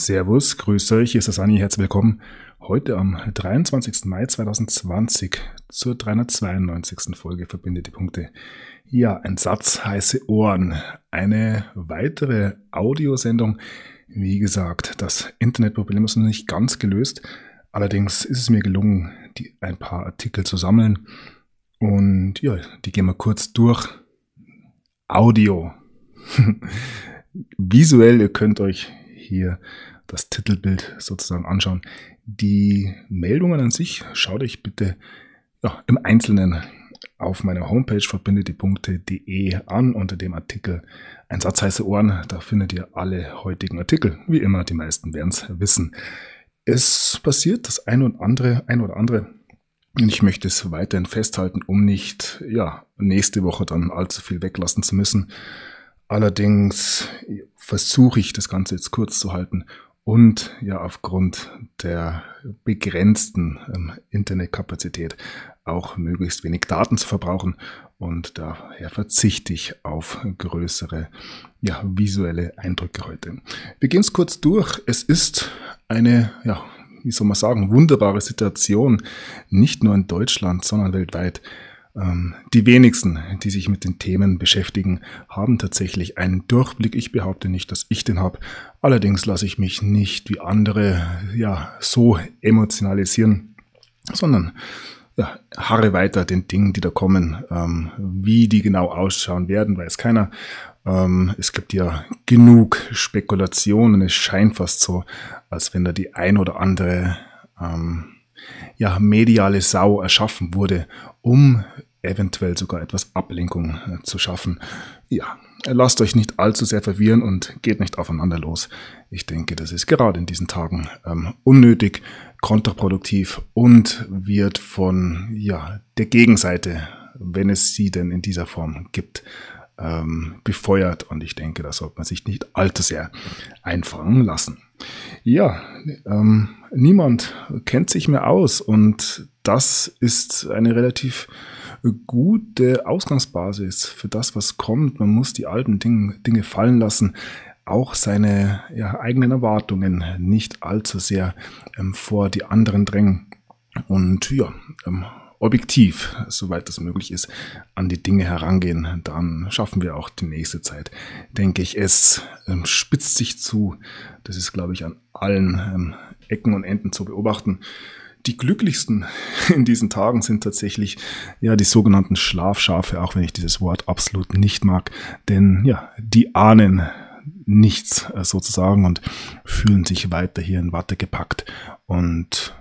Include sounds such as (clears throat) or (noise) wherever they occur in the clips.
Servus, grüß euch, hier ist das Anni, herzlich willkommen. Heute am 23. Mai 2020 zur 392. Folge Verbinde die Punkte. Ja, ein Satz, heiße Ohren. Eine weitere Audiosendung. Wie gesagt, das Internetproblem ist noch nicht ganz gelöst. Allerdings ist es mir gelungen, die, ein paar Artikel zu sammeln. Und ja, die gehen wir kurz durch. Audio. (laughs) Visuell, ihr könnt euch hier das Titelbild sozusagen anschauen. Die Meldungen an sich schaut euch bitte ja, im Einzelnen auf meiner Homepage verbindetdie.de an unter dem Artikel Ein Satz heiße Ohren. Da findet ihr alle heutigen Artikel. Wie immer, die meisten werden es wissen. Es passiert das ein und andere, ein oder andere. Und ich möchte es weiterhin festhalten, um nicht, ja, nächste Woche dann allzu viel weglassen zu müssen. Allerdings versuche ich das Ganze jetzt kurz zu halten und ja aufgrund der begrenzten ähm, Internetkapazität auch möglichst wenig Daten zu verbrauchen und daher verzichte ich auf größere ja, visuelle Eindrücke heute. Wir gehen es kurz durch. Es ist eine, ja, wie soll man sagen, wunderbare Situation, nicht nur in Deutschland, sondern weltweit. Ähm, die wenigsten, die sich mit den Themen beschäftigen, haben tatsächlich einen Durchblick. Ich behaupte nicht, dass ich den habe. Allerdings lasse ich mich nicht wie andere ja so emotionalisieren, sondern ja, harre weiter den Dingen, die da kommen. Ähm, wie die genau ausschauen werden, weiß keiner. Ähm, es gibt ja genug Spekulationen. Es scheint fast so, als wenn da die ein oder andere ähm, ja, mediale Sau erschaffen wurde, um eventuell sogar etwas Ablenkung äh, zu schaffen. Ja, lasst euch nicht allzu sehr verwirren und geht nicht aufeinander los. Ich denke, das ist gerade in diesen Tagen ähm, unnötig, kontraproduktiv und wird von ja, der Gegenseite, wenn es sie denn in dieser Form gibt, ähm, befeuert. Und ich denke, da sollte man sich nicht allzu sehr einfangen lassen. Ja, ähm, niemand kennt sich mehr aus und das ist eine relativ gute Ausgangsbasis für das, was kommt. Man muss die alten Dinge, Dinge fallen lassen, auch seine ja, eigenen Erwartungen nicht allzu sehr ähm, vor die anderen drängen und ja, ähm, objektiv, soweit das möglich ist, an die Dinge herangehen, dann schaffen wir auch die nächste Zeit, denke ich. Es ähm, spitzt sich zu. Das ist, glaube ich, an allen ähm, Ecken und Enden zu beobachten. Die glücklichsten (laughs) in diesen Tagen sind tatsächlich ja die sogenannten Schlafschafe, auch wenn ich dieses Wort absolut nicht mag, denn ja, die ahnen nichts äh, sozusagen und fühlen sich weiter hier in Watte gepackt und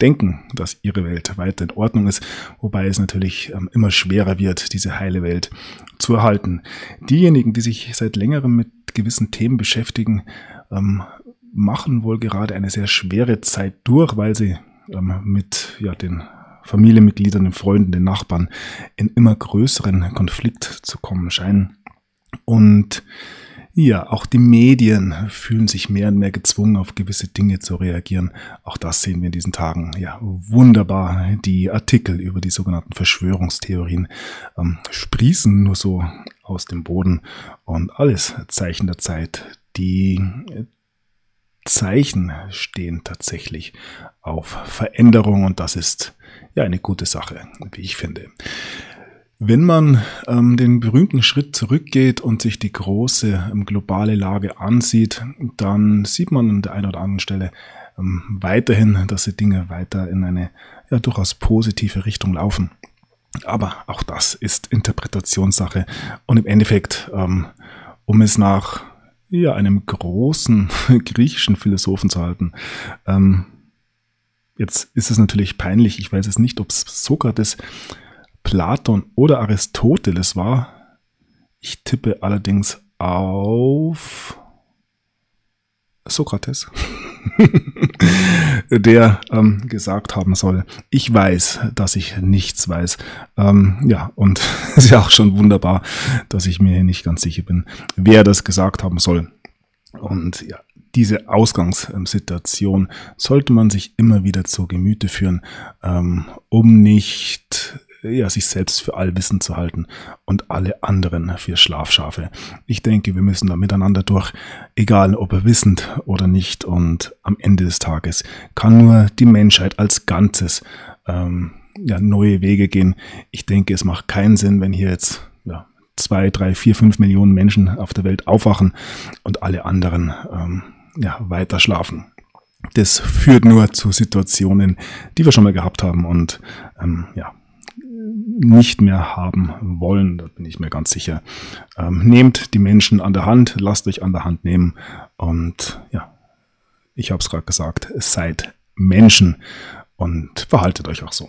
denken, dass ihre Welt weiter in Ordnung ist, wobei es natürlich ähm, immer schwerer wird, diese heile Welt zu erhalten. Diejenigen, die sich seit längerem mit gewissen Themen beschäftigen, ähm, machen wohl gerade eine sehr schwere Zeit durch, weil sie ähm, mit ja, den Familienmitgliedern, den Freunden, den Nachbarn in immer größeren Konflikt zu kommen scheinen. Und ja, auch die Medien fühlen sich mehr und mehr gezwungen, auf gewisse Dinge zu reagieren. Auch das sehen wir in diesen Tagen. Ja, wunderbar. Die Artikel über die sogenannten Verschwörungstheorien ähm, sprießen nur so aus dem Boden und alles Zeichen der Zeit. Die Zeichen stehen tatsächlich auf Veränderung und das ist ja eine gute Sache, wie ich finde. Wenn man ähm, den berühmten Schritt zurückgeht und sich die große ähm, globale Lage ansieht, dann sieht man an der einen oder anderen Stelle ähm, weiterhin, dass die Dinge weiter in eine ja durchaus positive Richtung laufen. Aber auch das ist Interpretationssache und im Endeffekt, ähm, um es nach ja, einem großen (laughs) griechischen Philosophen zu halten. Ähm, jetzt ist es natürlich peinlich, ich weiß es nicht, ob es Sokrates, Platon oder Aristoteles war. Ich tippe allerdings auf Sokrates. (laughs) der ähm, gesagt haben soll, ich weiß, dass ich nichts weiß. Ähm, ja, und es (laughs) ist ja auch schon wunderbar, dass ich mir nicht ganz sicher bin, wer das gesagt haben soll. Und ja, diese Ausgangssituation sollte man sich immer wieder zu Gemüte führen, ähm, um nicht ja, sich selbst für allwissend zu halten und alle anderen für Schlafschafe. Ich denke, wir müssen da miteinander durch, egal ob er wissend oder nicht. Und am Ende des Tages kann nur die Menschheit als Ganzes ähm, ja, neue Wege gehen. Ich denke, es macht keinen Sinn, wenn hier jetzt ja, zwei, drei, vier, fünf Millionen Menschen auf der Welt aufwachen und alle anderen ähm, ja, weiter schlafen. Das führt nur zu Situationen, die wir schon mal gehabt haben und ähm, ja, nicht mehr haben wollen, da bin ich mir ganz sicher. Ähm, nehmt die Menschen an der Hand, lasst euch an der Hand nehmen und ja, ich habe es gerade gesagt, seid Menschen und verhaltet euch auch so.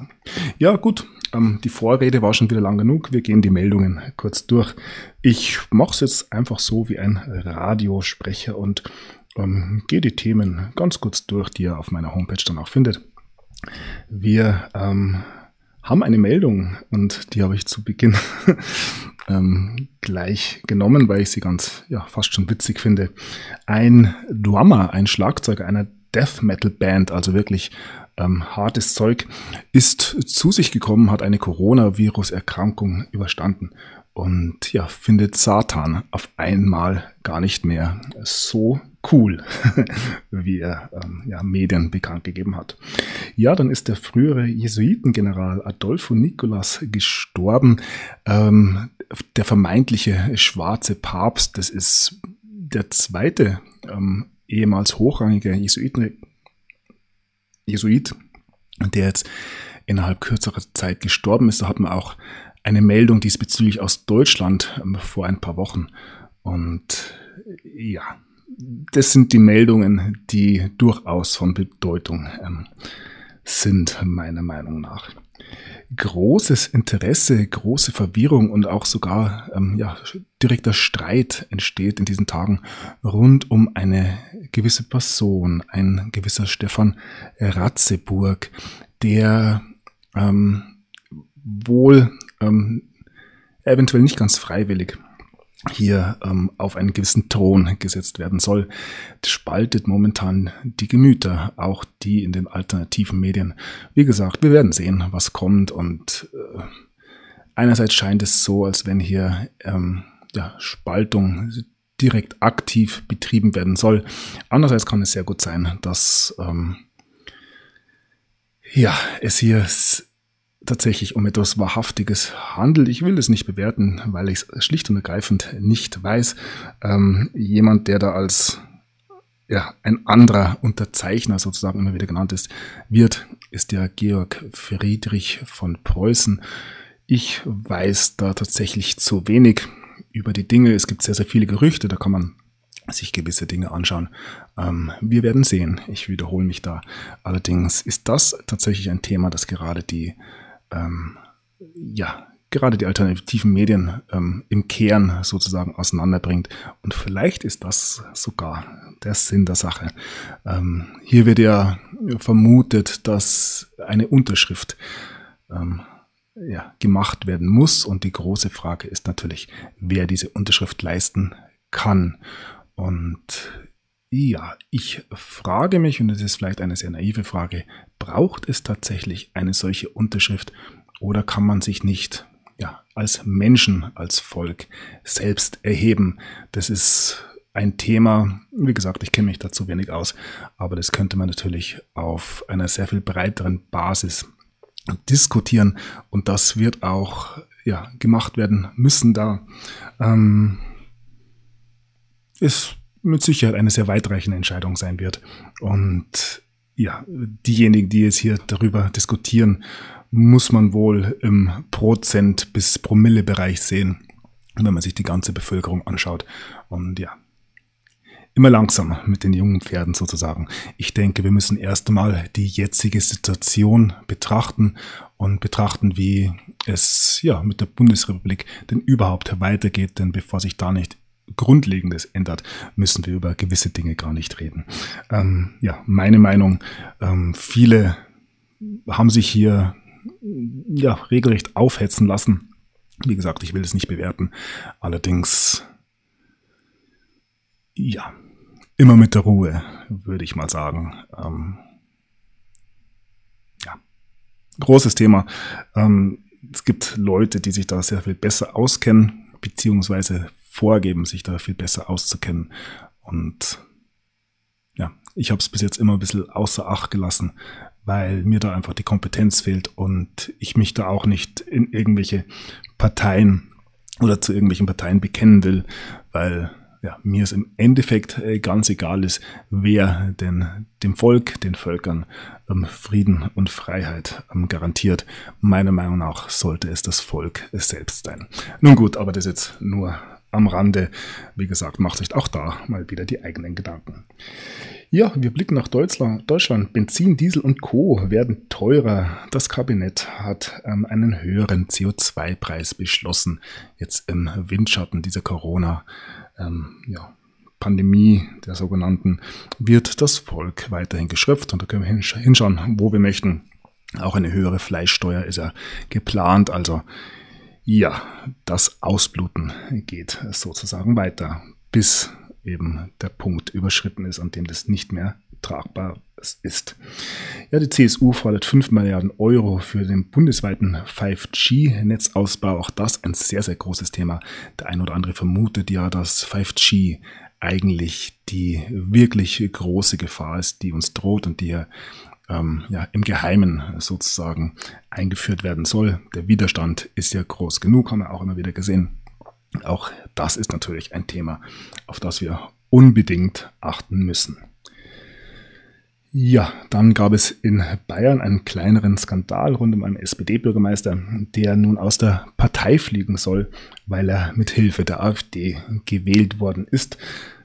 Ja, gut, ähm, die Vorrede war schon wieder lang genug. Wir gehen die Meldungen kurz durch. Ich mache es jetzt einfach so wie ein Radiosprecher und ähm, gehe die Themen ganz kurz durch, die ihr auf meiner Homepage dann auch findet. Wir ähm, haben eine Meldung und die habe ich zu Beginn (laughs) ähm, gleich genommen, weil ich sie ganz, ja, fast schon witzig finde. Ein Drummer, ein Schlagzeuger einer Death Metal Band, also wirklich ähm, hartes Zeug, ist zu sich gekommen, hat eine Coronavirus-Erkrankung überstanden und ja, findet Satan auf einmal gar nicht mehr so cool, (laughs) wie er ähm, ja, Medien bekannt gegeben hat. Ja, dann ist der frühere Jesuitengeneral Adolfo Nicolas gestorben. Ähm, der vermeintliche schwarze Papst, das ist der zweite ähm, ehemals hochrangige Jesuiten, Jesuit, der jetzt innerhalb kürzerer Zeit gestorben ist. Da hat man auch eine Meldung diesbezüglich aus Deutschland ähm, vor ein paar Wochen. Und ja, das sind die Meldungen, die durchaus von Bedeutung ähm, sind, meiner Meinung nach. Großes Interesse, große Verwirrung und auch sogar ähm, ja, direkter Streit entsteht in diesen Tagen rund um eine gewisse Person, ein gewisser Stefan Ratzeburg, der ähm, wohl ähm, eventuell nicht ganz freiwillig hier ähm, auf einen gewissen Thron gesetzt werden soll. Spaltet momentan die Gemüter, auch die in den alternativen Medien. Wie gesagt, wir werden sehen, was kommt und äh, einerseits scheint es so, als wenn hier ähm, ja, Spaltung direkt aktiv betrieben werden soll. Andererseits kann es sehr gut sein, dass ähm, ja, es hier tatsächlich um etwas Wahrhaftiges handelt. Ich will es nicht bewerten, weil ich es schlicht und ergreifend nicht weiß. Ähm, jemand, der da als ja, ein anderer Unterzeichner sozusagen immer wieder genannt ist, wird, ist der Georg Friedrich von Preußen. Ich weiß da tatsächlich zu wenig über die Dinge. Es gibt sehr, sehr viele Gerüchte, da kann man sich gewisse Dinge anschauen. Ähm, wir werden sehen. Ich wiederhole mich da. Allerdings ist das tatsächlich ein Thema, das gerade die ähm, ja, gerade die alternativen Medien ähm, im Kern sozusagen auseinanderbringt. Und vielleicht ist das sogar der Sinn der Sache. Ähm, hier wird ja vermutet, dass eine Unterschrift ähm, ja, gemacht werden muss. Und die große Frage ist natürlich, wer diese Unterschrift leisten kann. Und ja, ich frage mich, und das ist vielleicht eine sehr naive Frage, braucht es tatsächlich eine solche Unterschrift oder kann man sich nicht ja, als Menschen, als Volk selbst erheben? Das ist ein Thema, wie gesagt, ich kenne mich dazu wenig aus, aber das könnte man natürlich auf einer sehr viel breiteren Basis diskutieren und das wird auch ja, gemacht werden müssen da. Ähm, ist mit Sicherheit eine sehr weitreichende Entscheidung sein wird. Und ja, diejenigen, die jetzt hier darüber diskutieren, muss man wohl im Prozent- bis Promille-Bereich sehen, wenn man sich die ganze Bevölkerung anschaut. Und ja, immer langsam mit den jungen Pferden sozusagen. Ich denke, wir müssen erst einmal die jetzige Situation betrachten und betrachten, wie es ja mit der Bundesrepublik denn überhaupt weitergeht, denn bevor sich da nicht Grundlegendes ändert, müssen wir über gewisse Dinge gar nicht reden. Ähm, ja, meine Meinung, ähm, viele haben sich hier ja, regelrecht aufhetzen lassen. Wie gesagt, ich will es nicht bewerten. Allerdings, ja, immer mit der Ruhe, würde ich mal sagen. Ähm, ja, großes Thema. Ähm, es gibt Leute, die sich da sehr viel besser auskennen, beziehungsweise vorgeben, sich da viel besser auszukennen. Und ja, ich habe es bis jetzt immer ein bisschen außer Acht gelassen, weil mir da einfach die Kompetenz fehlt und ich mich da auch nicht in irgendwelche Parteien oder zu irgendwelchen Parteien bekennen will, weil ja, mir es im Endeffekt äh, ganz egal ist, wer denn dem Volk, den Völkern ähm, Frieden und Freiheit ähm, garantiert. Meiner Meinung nach sollte es das Volk selbst sein. Nun gut, aber das jetzt nur am Rande. Wie gesagt, macht euch auch da mal wieder die eigenen Gedanken. Ja, wir blicken nach Deutschland. Benzin, Diesel und Co. werden teurer. Das Kabinett hat ähm, einen höheren CO2-Preis beschlossen. Jetzt im Windschatten dieser Corona- ähm, ja, Pandemie der sogenannten wird das Volk weiterhin geschröpft und da können wir hinschauen, wo wir möchten. Auch eine höhere Fleischsteuer ist ja geplant. Also ja, das Ausbluten geht sozusagen weiter, bis eben der Punkt überschritten ist, an dem das nicht mehr tragbar ist. Ja, die CSU fordert 5 Milliarden Euro für den bundesweiten 5G-Netzausbau. Auch das ein sehr, sehr großes Thema. Der ein oder andere vermutet ja, dass 5G eigentlich die wirklich große Gefahr ist, die uns droht und die ja, ähm, ja im Geheimen sozusagen eingeführt werden soll. Der Widerstand ist ja groß genug, haben wir auch immer wieder gesehen. Auch das ist natürlich ein Thema, auf das wir unbedingt achten müssen. Ja, dann gab es in Bayern einen kleineren Skandal rund um einen SPD-Bürgermeister, der nun aus der Partei fliegen soll, weil er mit Hilfe der AfD gewählt worden ist.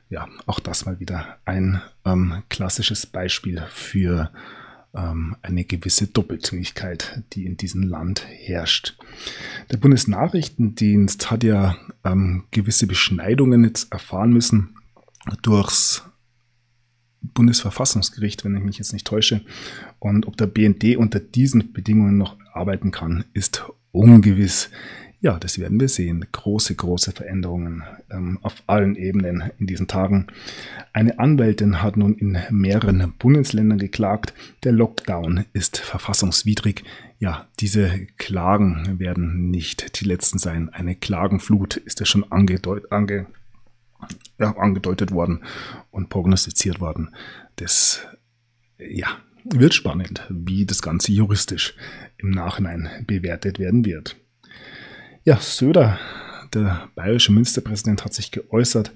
Ja, auch das mal wieder ein ähm, klassisches Beispiel für eine gewisse Doppelzüngigkeit, die in diesem Land herrscht. Der Bundesnachrichtendienst hat ja ähm, gewisse Beschneidungen jetzt erfahren müssen durchs Bundesverfassungsgericht, wenn ich mich jetzt nicht täusche. Und ob der BND unter diesen Bedingungen noch arbeiten kann, ist ungewiss. Ja, das werden wir sehen. Große, große Veränderungen ähm, auf allen Ebenen in diesen Tagen. Eine Anwältin hat nun in mehreren Bundesländern geklagt. Der Lockdown ist verfassungswidrig. Ja, diese Klagen werden nicht die letzten sein. Eine Klagenflut ist ja schon angedeutet. Ange ja, angedeutet worden und prognostiziert worden. Das ja, wird spannend, wie das Ganze juristisch im Nachhinein bewertet werden wird. Ja, Söder, der bayerische Ministerpräsident, hat sich geäußert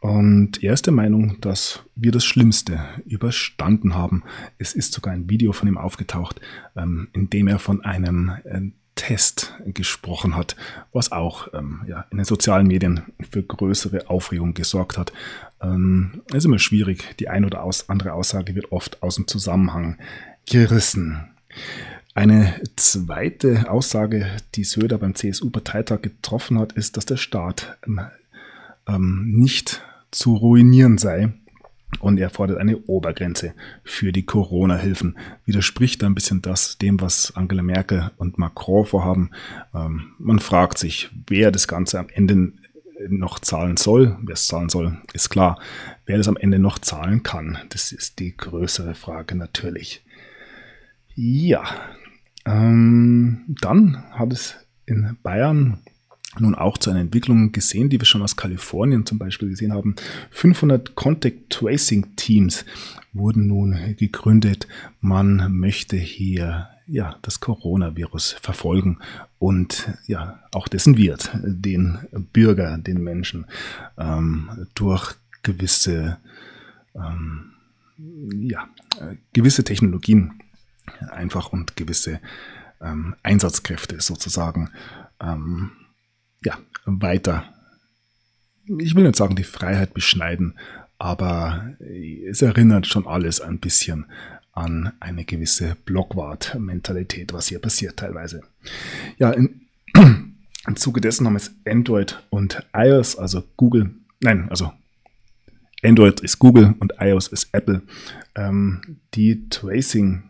und er ist der Meinung, dass wir das Schlimmste überstanden haben. Es ist sogar ein Video von ihm aufgetaucht, ähm, in dem er von einem äh, Test gesprochen hat, was auch ähm, ja, in den sozialen Medien für größere Aufregung gesorgt hat. Ähm, ist immer schwierig. Die ein oder aus, andere Aussage wird oft aus dem Zusammenhang gerissen. Eine zweite Aussage, die Söder beim CSU-Parteitag getroffen hat, ist, dass der Staat ähm, ähm nicht zu ruinieren sei und er fordert eine Obergrenze für die Corona-Hilfen. Widerspricht ein bisschen das dem, was Angela Merkel und Macron vorhaben. Ähm, man fragt sich, wer das Ganze am Ende noch zahlen soll. Wer es zahlen soll, ist klar. Wer das am Ende noch zahlen kann, das ist die größere Frage natürlich. Ja, ähm, dann hat es in Bayern nun auch zu einer Entwicklung gesehen, die wir schon aus Kalifornien zum Beispiel gesehen haben. 500 Contact Tracing Teams wurden nun gegründet. Man möchte hier ja das Coronavirus verfolgen und ja auch dessen Wirt, den Bürger, den Menschen ähm, durch gewisse ähm, ja gewisse Technologien einfach und gewisse ähm, Einsatzkräfte sozusagen ähm, ja, weiter, ich will nicht sagen, die Freiheit beschneiden, aber es erinnert schon alles ein bisschen an eine gewisse Blockwart-Mentalität, was hier passiert teilweise. Ja, in, (clears throat) im Zuge dessen haben es Android und iOS, also Google, nein, also Android ist Google und iOS ist Apple, ähm, die Tracing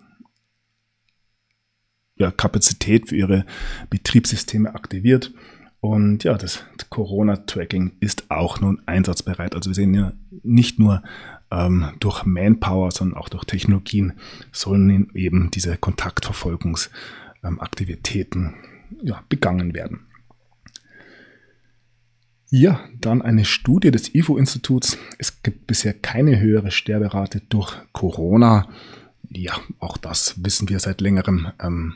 ja, Kapazität für ihre Betriebssysteme aktiviert und ja, das Corona-Tracking ist auch nun einsatzbereit. Also wir sehen ja nicht nur ähm, durch Manpower, sondern auch durch Technologien sollen eben diese Kontaktverfolgungsaktivitäten ähm, ja, begangen werden. Ja, dann eine Studie des IFO-Instituts. Es gibt bisher keine höhere Sterberate durch Corona. Ja, auch das wissen wir seit längerem. Ähm,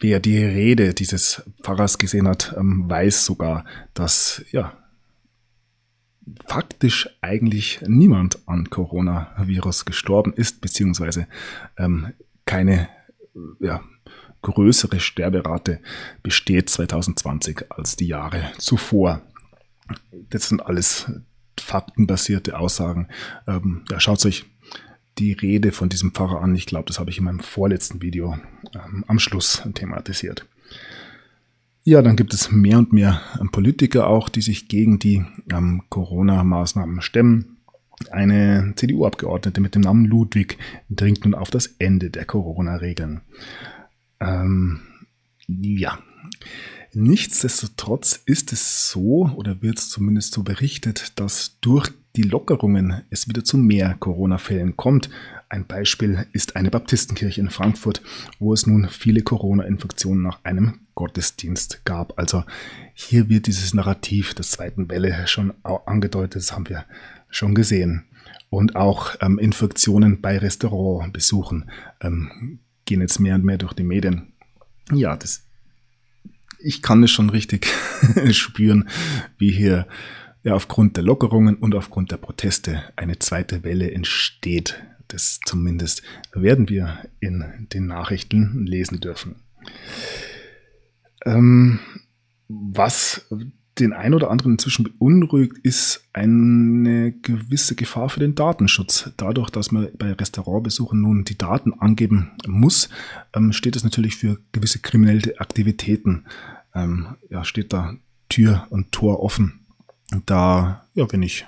wer die Rede dieses Pfarrers gesehen hat, ähm, weiß sogar, dass ja faktisch eigentlich niemand an Coronavirus gestorben ist, beziehungsweise ähm, keine ja, größere Sterberate besteht 2020 als die Jahre zuvor. Das sind alles faktenbasierte Aussagen. Ähm, ja, schaut euch die Rede von diesem Pfarrer an. Ich glaube, das habe ich in meinem vorletzten Video ähm, am Schluss thematisiert. Ja, dann gibt es mehr und mehr ähm, Politiker auch, die sich gegen die ähm, Corona-Maßnahmen stemmen. Eine CDU-Abgeordnete mit dem Namen Ludwig dringt nun auf das Ende der Corona-Regeln. Ähm, ja, nichtsdestotrotz ist es so oder wird es zumindest so berichtet, dass durch die Lockerungen es wieder zu mehr Corona-Fällen kommt. Ein Beispiel ist eine Baptistenkirche in Frankfurt, wo es nun viele Corona-Infektionen nach einem Gottesdienst gab. Also hier wird dieses Narrativ der zweiten Welle schon angedeutet, das haben wir schon gesehen. Und auch ähm, Infektionen bei Restaurantbesuchen ähm, gehen jetzt mehr und mehr durch die Medien. Ja, das, ich kann es schon richtig (laughs) spüren, wie hier ja, aufgrund der Lockerungen und aufgrund der Proteste eine zweite Welle entsteht. Das zumindest werden wir in den Nachrichten lesen dürfen. Ähm, was den ein oder anderen inzwischen beunruhigt, ist eine gewisse Gefahr für den Datenschutz. Dadurch, dass man bei Restaurantbesuchen nun die Daten angeben muss, ähm, steht es natürlich für gewisse kriminelle Aktivitäten. Ähm, ja, steht da Tür und Tor offen. Da, ja, wenn ich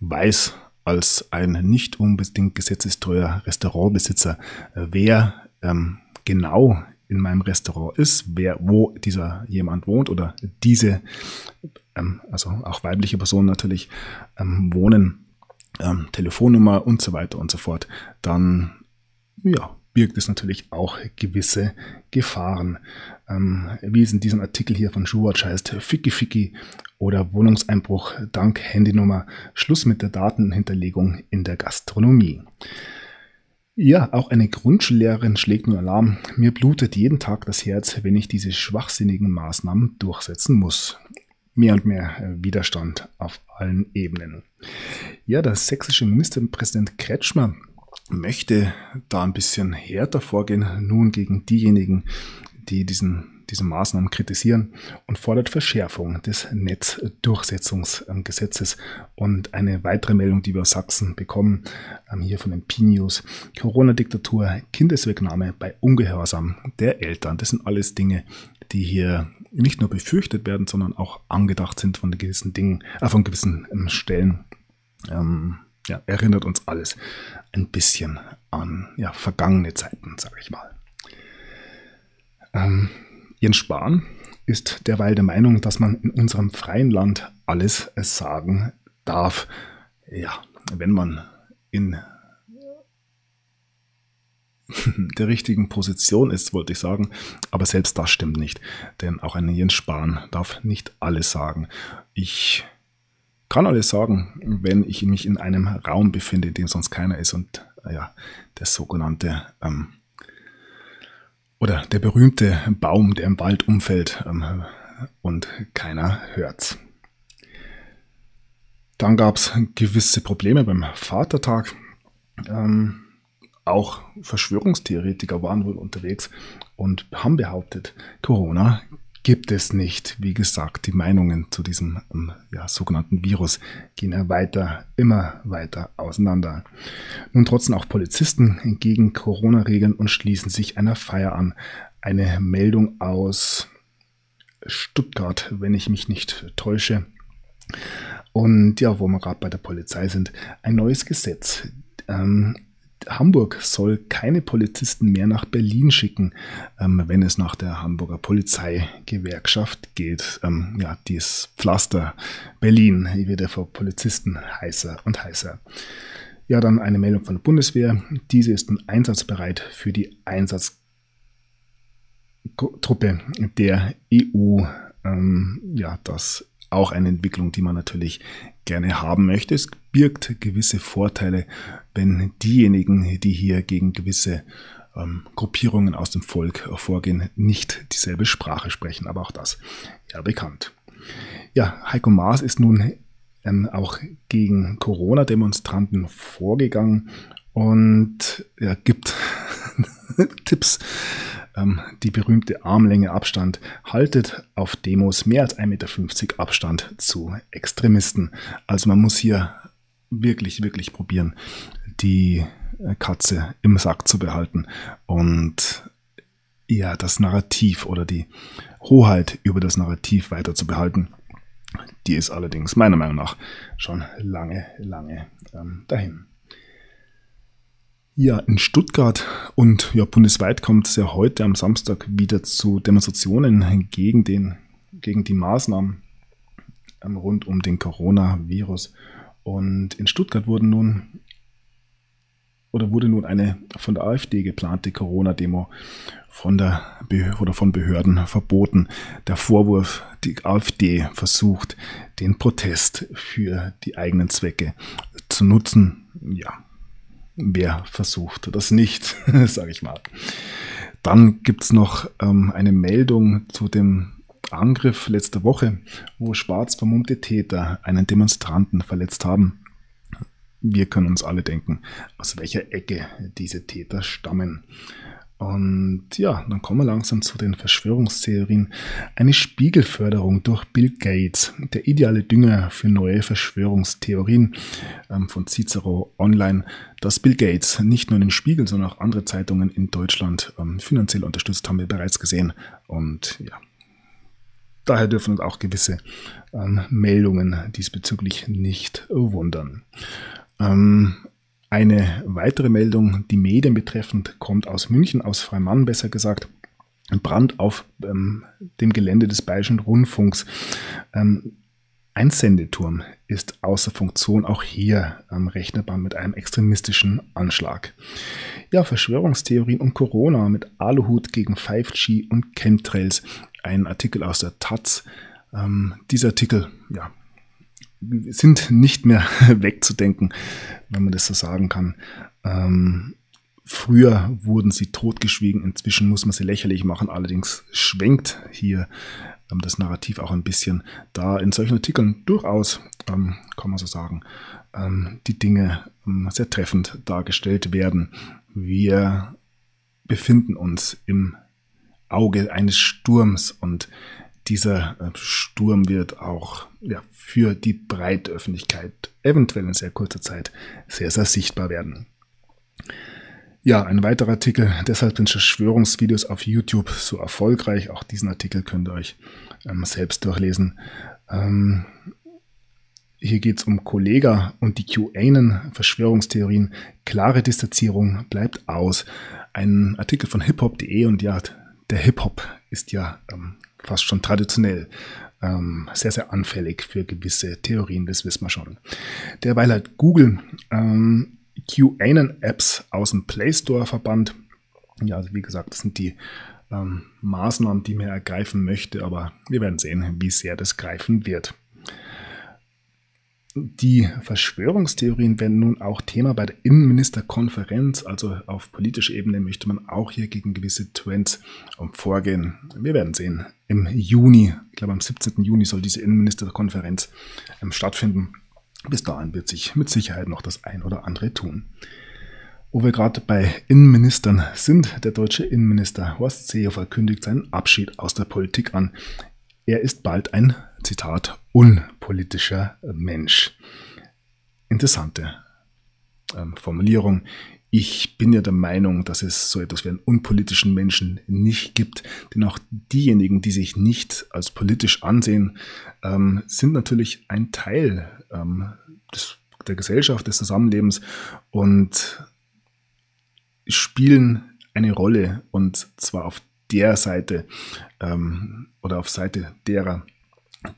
weiß, als ein nicht unbedingt gesetzestreuer Restaurantbesitzer, äh, wer ähm, genau in meinem Restaurant ist, wer, wo dieser jemand wohnt oder diese, ähm, also auch weibliche Personen natürlich, ähm, wohnen, ähm, Telefonnummer und so weiter und so fort, dann ja, birgt es natürlich auch gewisse Gefahren. Ähm, wie es in diesem Artikel hier von Schuwatch heißt, Ficky Ficky oder Wohnungseinbruch dank Handynummer, Schluss mit der Datenhinterlegung in der Gastronomie. Ja, auch eine Grundschullehrerin schlägt nur Alarm. Mir blutet jeden Tag das Herz, wenn ich diese schwachsinnigen Maßnahmen durchsetzen muss. Mehr und mehr äh, Widerstand auf allen Ebenen. Ja, der sächsische Ministerpräsident Kretschmer möchte da ein bisschen härter vorgehen, nun gegen diejenigen, die diesen diese Maßnahmen kritisieren und fordert Verschärfung des Netzdurchsetzungsgesetzes. Und eine weitere Meldung, die wir aus Sachsen bekommen, ähm, hier von den P-News, Corona-Diktatur, Kindeswegnahme bei Ungehorsam der Eltern. Das sind alles Dinge, die hier nicht nur befürchtet werden, sondern auch angedacht sind von gewissen Dingen, äh, von gewissen ähm, Stellen. Ähm, ja, erinnert uns alles ein bisschen an ja, vergangene Zeiten, sage ich mal. Ähm, Jens Spahn ist derweil der Meinung, dass man in unserem freien Land alles sagen darf. Ja, wenn man in (laughs) der richtigen Position ist, wollte ich sagen. Aber selbst das stimmt nicht. Denn auch ein Jens Spahn darf nicht alles sagen. Ich kann alles sagen, wenn ich mich in einem Raum befinde, in dem sonst keiner ist und ja, der sogenannte ähm, oder der berühmte Baum, der im Wald umfällt ähm, und keiner hört's. Dann gab es gewisse Probleme beim Vatertag. Ähm, auch Verschwörungstheoretiker waren wohl unterwegs und haben behauptet, Corona gibt es nicht. Wie gesagt, die Meinungen zu diesem ähm, ja, sogenannten Virus gehen ja weiter, immer weiter auseinander. Nun trotzen auch Polizisten gegen Corona-Regeln und schließen sich einer Feier an. Eine Meldung aus Stuttgart, wenn ich mich nicht täusche. Und ja, wo wir gerade bei der Polizei sind, ein neues Gesetz. Ähm, Hamburg soll keine Polizisten mehr nach Berlin schicken, ähm, wenn es nach der Hamburger Polizeigewerkschaft geht. Ähm, ja, dieses Pflaster Berlin wird ja vor Polizisten heißer und heißer. Ja, dann eine Meldung von der Bundeswehr. Diese ist nun einsatzbereit für die Einsatz Truppe der EU. Ähm, ja, das auch eine Entwicklung, die man natürlich gerne haben möchte. Es birgt gewisse Vorteile, wenn diejenigen, die hier gegen gewisse ähm, Gruppierungen aus dem Volk vorgehen, nicht dieselbe Sprache sprechen. Aber auch das ja bekannt. Ja, Heiko Maas ist nun ähm, auch gegen Corona-Demonstranten vorgegangen und ja, gibt (laughs) Tipps. Ähm, die berühmte Armlänge Abstand haltet auf Demos mehr als 1,50 Meter Abstand zu Extremisten. Also man muss hier wirklich, wirklich probieren, die Katze im Sack zu behalten und ja, das Narrativ oder die Hoheit über das Narrativ weiter zu behalten. Die ist allerdings meiner Meinung nach schon lange, lange ähm, dahin. Ja, in Stuttgart und ja, bundesweit kommt es ja heute am Samstag wieder zu Demonstrationen gegen, den, gegen die Maßnahmen ähm, rund um den Coronavirus. Und in Stuttgart wurden nun oder wurde nun eine von der AfD geplante Corona-Demo von der oder von Behörden verboten. Der Vorwurf, die AfD versucht, den Protest für die eigenen Zwecke zu nutzen. Ja, wer versucht das nicht, (laughs) sage ich mal. Dann gibt es noch ähm, eine Meldung zu dem Angriff letzte Woche, wo schwarz vermummte Täter einen Demonstranten verletzt haben. Wir können uns alle denken, aus welcher Ecke diese Täter stammen. Und ja, dann kommen wir langsam zu den Verschwörungstheorien. Eine Spiegelförderung durch Bill Gates, der ideale Dünger für neue Verschwörungstheorien ähm, von Cicero Online, dass Bill Gates nicht nur den Spiegel, sondern auch andere Zeitungen in Deutschland ähm, finanziell unterstützt, haben wir bereits gesehen. Und ja, daher dürfen uns auch gewisse ähm, Meldungen diesbezüglich nicht wundern. Ähm, eine weitere Meldung, die Medien betreffend, kommt aus München, aus Freimann besser gesagt. Ein Brand auf ähm, dem Gelände des Bayerischen Rundfunks. Ähm, ein Sendeturm ist außer Funktion. Auch hier ähm, rechnet man mit einem extremistischen Anschlag. Ja, Verschwörungstheorien und Corona mit Aluhut gegen 5G und Chemtrails. Ein Artikel aus der Taz. Ähm, dieser Artikel, ja, sind nicht mehr (laughs) wegzudenken, wenn man das so sagen kann. Ähm, früher wurden sie totgeschwiegen, inzwischen muss man sie lächerlich machen. Allerdings schwenkt hier ähm, das Narrativ auch ein bisschen, da in solchen Artikeln durchaus, ähm, kann man so sagen, ähm, die Dinge ähm, sehr treffend dargestellt werden. Wir befinden uns im Auge eines Sturms und dieser äh, Sturm wird auch ja, für die breite Öffentlichkeit eventuell in sehr kurzer Zeit sehr, sehr sichtbar werden. Ja, ein weiterer Artikel, deshalb sind Verschwörungsvideos auf YouTube so erfolgreich. Auch diesen Artikel könnt ihr euch ähm, selbst durchlesen. Ähm, hier geht es um Kollega und die QAnon, Verschwörungstheorien. Klare Distanzierung bleibt aus. Ein Artikel von hiphop.de und ja, der Hip-Hop ist ja ähm, fast schon traditionell ähm, sehr, sehr anfällig für gewisse Theorien, das wissen wir schon. Derweil hat Google ähm, QAnon-Apps aus dem Play Store verbannt. Ja, also wie gesagt, das sind die ähm, Maßnahmen, die man ergreifen möchte, aber wir werden sehen, wie sehr das greifen wird. Die Verschwörungstheorien werden nun auch Thema bei der Innenministerkonferenz, also auf politischer Ebene möchte man auch hier gegen gewisse Trends vorgehen. Wir werden sehen. Im Juni, ich glaube am 17. Juni soll diese Innenministerkonferenz ähm, stattfinden. Bis dahin wird sich mit Sicherheit noch das ein oder andere tun. Wo wir gerade bei Innenministern sind, der deutsche Innenminister Horst Seehofer kündigt seinen Abschied aus der Politik an. Er ist bald ein, Zitat, unpolitischer Mensch. Interessante ähm, Formulierung. Ich bin ja der Meinung, dass es so etwas wie einen unpolitischen Menschen nicht gibt, denn auch diejenigen, die sich nicht als politisch ansehen, ähm, sind natürlich ein Teil ähm, des, der Gesellschaft, des Zusammenlebens und spielen eine Rolle und zwar auf der Seite ähm, oder auf Seite derer,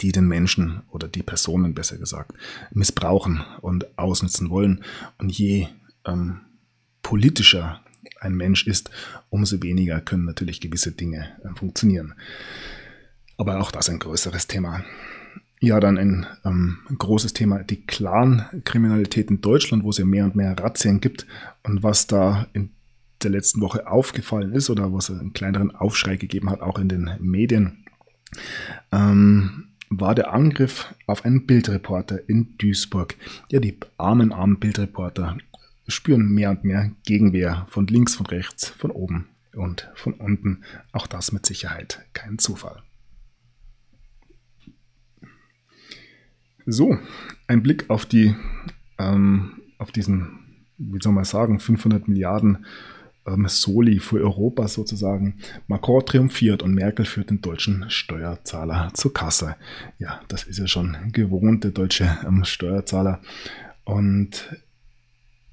die den Menschen oder die Personen besser gesagt missbrauchen und ausnutzen wollen. Und je ähm, politischer ein Mensch ist, umso weniger können natürlich gewisse Dinge äh, funktionieren. Aber auch das ein größeres Thema. Ja, dann ein ähm, großes Thema, die Clan-Kriminalität in Deutschland, wo es ja mehr und mehr Razzien gibt und was da in der letzten Woche aufgefallen ist oder was einen kleineren Aufschrei gegeben hat, auch in den Medien, ähm, war der Angriff auf einen Bildreporter in Duisburg. Ja, die armen, armen Bildreporter spüren mehr und mehr Gegenwehr von links, von rechts, von oben und von unten. Auch das mit Sicherheit kein Zufall. So, ein Blick auf die, ähm, auf diesen, wie soll man sagen, 500 Milliarden ähm, Soli für Europa sozusagen. Macron triumphiert und Merkel führt den deutschen Steuerzahler zur Kasse. Ja, das ist ja schon gewohnt, der deutsche ähm, Steuerzahler. Und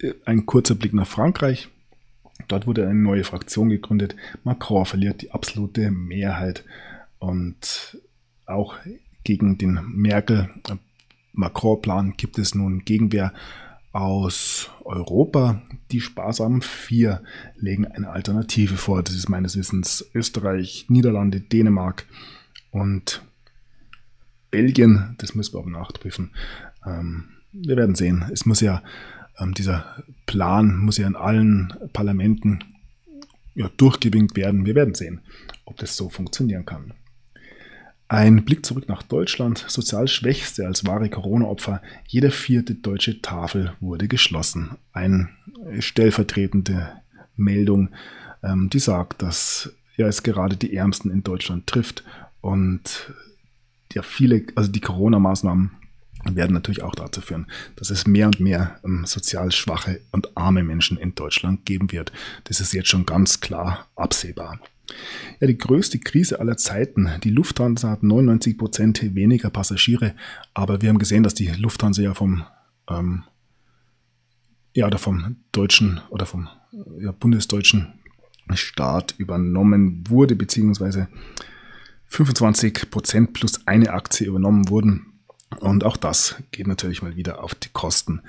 äh, ein kurzer Blick nach Frankreich. Dort wurde eine neue Fraktion gegründet. Macron verliert die absolute Mehrheit und auch gegen den Merkel Macron-Plan gibt es nun Gegenwehr aus Europa. Die sparsamen vier legen eine Alternative vor. Das ist meines Wissens Österreich, Niederlande, Dänemark und Belgien. Das müssen wir aber nachprüfen. Ähm, wir werden sehen. Es muss ja, ähm, dieser Plan muss ja in allen Parlamenten ja, durchgewinkt werden. Wir werden sehen, ob das so funktionieren kann. Ein Blick zurück nach Deutschland. Sozial Schwächste als wahre Corona-Opfer. Jede vierte deutsche Tafel wurde geschlossen. Eine stellvertretende Meldung, ähm, die sagt, dass ja, es gerade die Ärmsten in Deutschland trifft und ja, viele, also die Corona-Maßnahmen werden natürlich auch dazu führen, dass es mehr und mehr ähm, sozial schwache und arme Menschen in Deutschland geben wird. Das ist jetzt schon ganz klar absehbar. Ja, die größte Krise aller Zeiten. Die Lufthansa hat 99 Prozent weniger Passagiere, aber wir haben gesehen, dass die Lufthansa ja vom, ähm, ja, oder vom deutschen oder vom ja, bundesdeutschen Staat übernommen wurde, beziehungsweise 25 Prozent plus eine Aktie übernommen wurden. Und auch das geht natürlich mal wieder auf die Kosten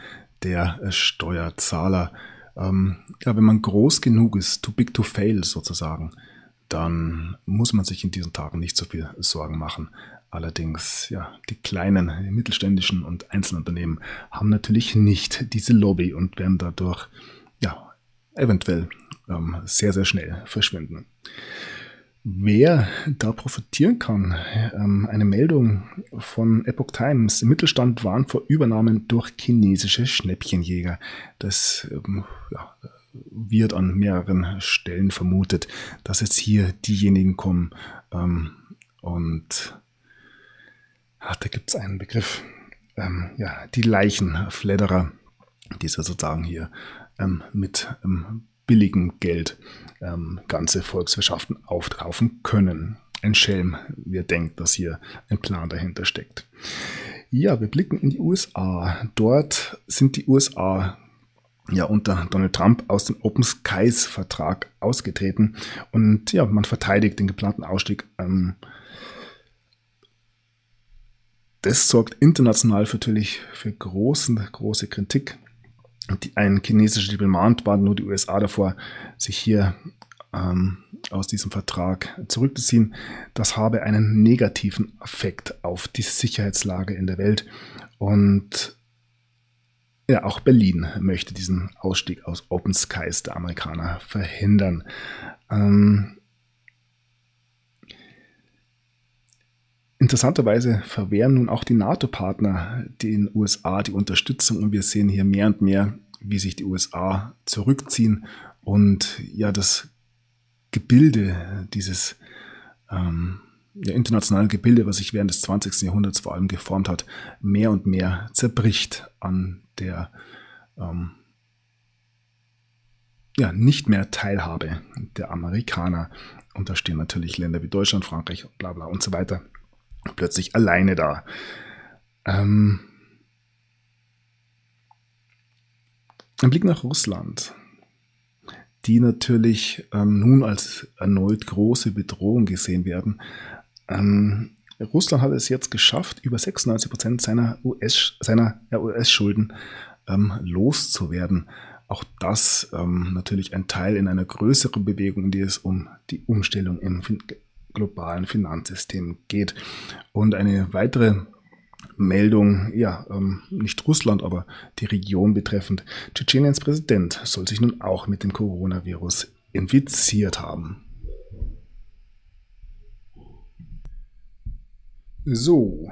der Steuerzahler. Ähm, ja, wenn man groß genug ist, too big to fail sozusagen, dann muss man sich in diesen Tagen nicht so viel Sorgen machen. Allerdings, ja, die kleinen, mittelständischen und Einzelunternehmen haben natürlich nicht diese Lobby und werden dadurch, ja, eventuell ähm, sehr, sehr schnell verschwinden. Wer da profitieren kann, ähm, eine Meldung von Epoch Times. Im Mittelstand waren vor Übernahmen durch chinesische Schnäppchenjäger. Das ähm, ja, wird an mehreren Stellen vermutet, dass jetzt hier diejenigen kommen ähm, und ach, da gibt es einen Begriff, ähm, ja, die Leichenfledderer, die sozusagen hier ähm, mit ähm, billigem Geld ähm, ganze Volkswirtschaften aufkaufen können. Ein Schelm, wer denkt, dass hier ein Plan dahinter steckt. Ja, wir blicken in die USA. Dort sind die USA ja unter Donald Trump aus dem Open Skies Vertrag ausgetreten und ja, man verteidigt den geplanten Ausstieg. Ähm, das sorgt international natürlich für großen, große Kritik. Die, ein chinesischer Diplomat war nur die USA davor, sich hier ähm, aus diesem Vertrag zurückzuziehen. Das habe einen negativen Effekt auf die Sicherheitslage in der Welt und ja, auch Berlin möchte diesen Ausstieg aus Open Skies der Amerikaner verhindern. Ähm, interessanterweise verwehren nun auch die NATO-Partner den USA die Unterstützung und wir sehen hier mehr und mehr, wie sich die USA zurückziehen und ja, das Gebilde dieses ähm, ja, internationalen Gebilde, was sich während des 20. Jahrhunderts vor allem geformt hat, mehr und mehr zerbricht an der ähm, ja, nicht mehr Teilhabe der Amerikaner. Und da stehen natürlich Länder wie Deutschland, Frankreich, bla bla und so weiter plötzlich alleine da. Ähm, ein Blick nach Russland, die natürlich ähm, nun als erneut große Bedrohung gesehen werden. Ähm, Russland hat es jetzt geschafft, über 96 Prozent seiner US-Schulden US ähm, loszuwerden. Auch das ähm, natürlich ein Teil in einer größeren Bewegung, in die es um die Umstellung im fin globalen Finanzsystem geht. Und eine weitere Meldung, ja, ähm, nicht Russland, aber die Region betreffend. Tschetscheniens Präsident soll sich nun auch mit dem Coronavirus infiziert haben. So,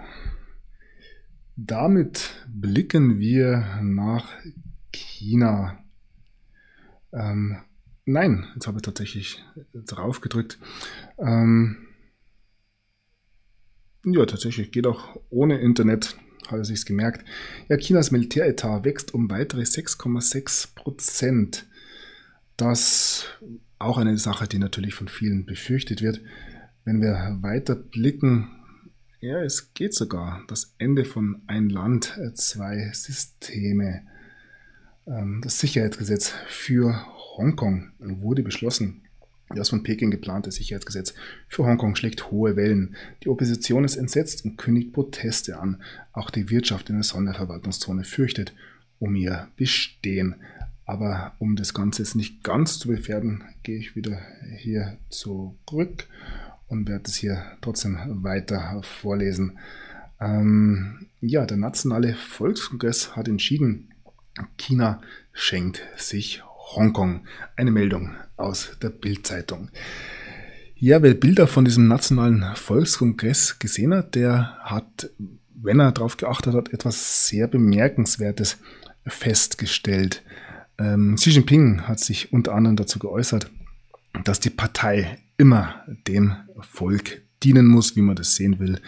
damit blicken wir nach China. Ähm, nein, jetzt habe ich tatsächlich drauf gedrückt. Ähm, ja, tatsächlich geht auch ohne Internet, hat er sich gemerkt. Ja, Chinas Militäretat wächst um weitere 6,6 Prozent. Das auch eine Sache, die natürlich von vielen befürchtet wird. Wenn wir weiter blicken, ja, es geht sogar. Das Ende von ein Land, zwei Systeme. Ähm, das Sicherheitsgesetz für Hongkong wurde beschlossen. Das von Peking geplante Sicherheitsgesetz für Hongkong schlägt hohe Wellen. Die Opposition ist entsetzt und kündigt Proteste an. Auch die Wirtschaft in der Sonderverwaltungszone fürchtet um ihr Bestehen. Aber um das Ganze jetzt nicht ganz zu gefährden, gehe ich wieder hier zurück und werde es hier trotzdem weiter vorlesen. Ähm, ja, der Nationale Volkskongress hat entschieden, China schenkt sich Hongkong. Eine Meldung aus der Bildzeitung. Ja, wer Bilder von diesem Nationalen Volkskongress gesehen hat, der hat, wenn er darauf geachtet hat, etwas sehr Bemerkenswertes festgestellt. Ähm, Xi Jinping hat sich unter anderem dazu geäußert, dass die Partei immer dem Volk dienen muss, wie man das sehen will,